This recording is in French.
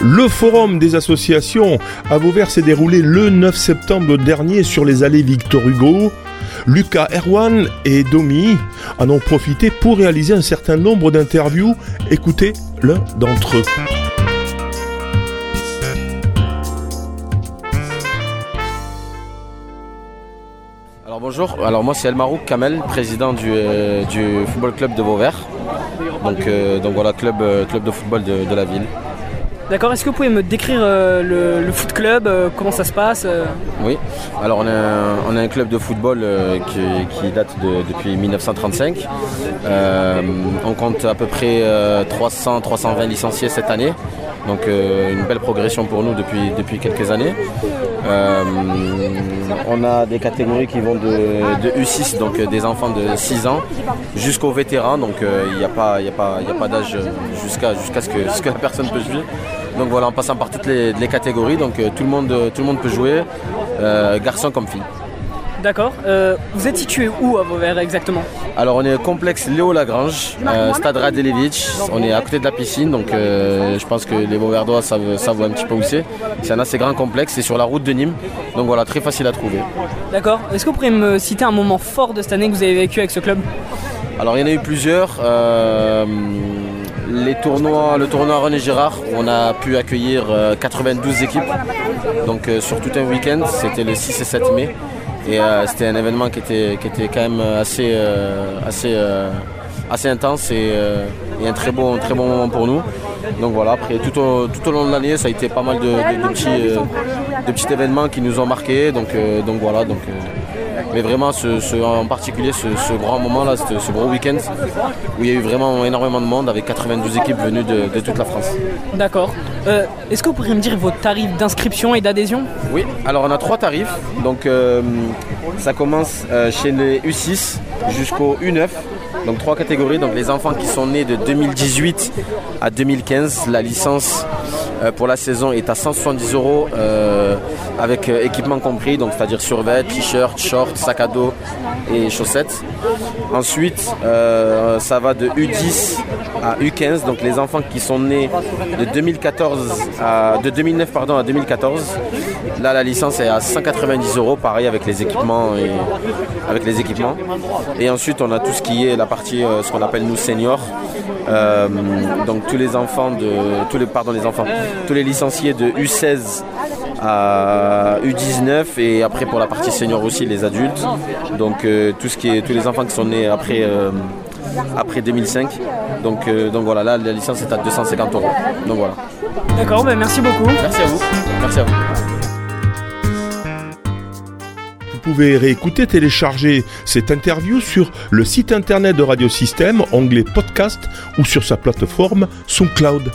Le forum des associations à Vauvert s'est déroulé le 9 septembre dernier sur les allées Victor Hugo. Lucas Erwan et Domi en ont profité pour réaliser un certain nombre d'interviews. Écoutez l'un d'entre eux. Alors bonjour, alors moi c'est Elmarouk Kamel, président du, euh, du football club de Vauvert. Donc, euh, voilà, club, euh, club de football de la ville. D'accord, est-ce que vous pouvez me décrire euh, le, foot club, euh, comment ça se passe euh Oui, alors on a un, club de football qui, date de- depuis 1935. Euh, on compte à peu près 300-320 licenciés cette année. Donc une belle progression pour nous depuis, depuis quelques années. On a des catégories qui vont de, de U6, donc des enfants de 6 ans, jusqu'aux vétérans. Donc il n'y a pas, pas, pas d'âge jusqu'à ce, que, ce que la personne peut jouer. Donc voilà, en passant par toutes les, les catégories, donc euh, tout, le monde, tout le monde peut jouer, euh, garçon comme fille. D'accord. Euh, vous êtes situé où à Vauvert exactement? Alors on est au complexe Léo Lagrange, euh, Stade Radelevich. On est à côté de la piscine, donc euh, je pense que les Vauverdois savent, savent un petit peu où c'est. C'est un assez grand complexe, c'est sur la route de Nîmes, donc voilà, très facile à trouver. D'accord. Est-ce que vous pourriez me citer un moment fort de cette année que vous avez vécu avec ce club? Alors il y en a eu plusieurs. Euh, les tournois, le tournoi René Girard, on a pu accueillir euh, 92 équipes, donc euh, sur tout un week-end, c'était le 6 et 7 mai. Et euh, c'était un événement qui était, qui était quand même assez, euh, assez, euh, assez intense et, euh, un très bon, très bon moment pour nous. Donc voilà, après tout au, tout au long de l'année, ça a été pas mal de, de- petits, euh, de petits événements qui nous ont marqués. Donc, euh, donc voilà, donc, euh, mais vraiment ce, ce- en particulier ce, ce grand moment là, ce, ce gros week-end où il y a eu vraiment énormément de monde avec 92 équipes venues de, de toute la France. D'accord. Euh, Est-ce que vous pourriez me dire vos tarifs d'inscription et d'adhésion? Oui, alors on a trois tarifs. Donc euh, ça commence euh, chez les U6 jusqu'au U9. Donc trois catégories. Donc les enfants qui sont nés de 2018 à 2015, la licence euh, pour la saison est à 170 euros euh, avec euh, équipement compris, donc c'est-à-dire survêt, t-shirt, short, sac à dos et chaussettes. Ensuite, ça va de U10 à U15, donc les enfants qui sont nés de 2014 à de 2009 pardon à 2014. Là, la licence est à 190 euros, pareil avec les équipements et avec les équipements. Et ensuite, on a tout ce qui est la partie, euh, ce qu'on appelle nous seniors. Euh, donc tous les enfants de tous les pardon les enfants, tous les licenciés de U16 à U19 et après pour la partie senior aussi les adultes. Donc euh, tous les enfants qui sont nés après après 2005. Donc euh, donc voilà là la licence est à 250 euros. Donc voilà. D'accord, ben merci beaucoup. Merci à vous. Merci à vous. Vous pouvez réécouter, télécharger cette interview sur le site internet de Radio Système, onglet podcast ou sur sa plateforme SoundCloud.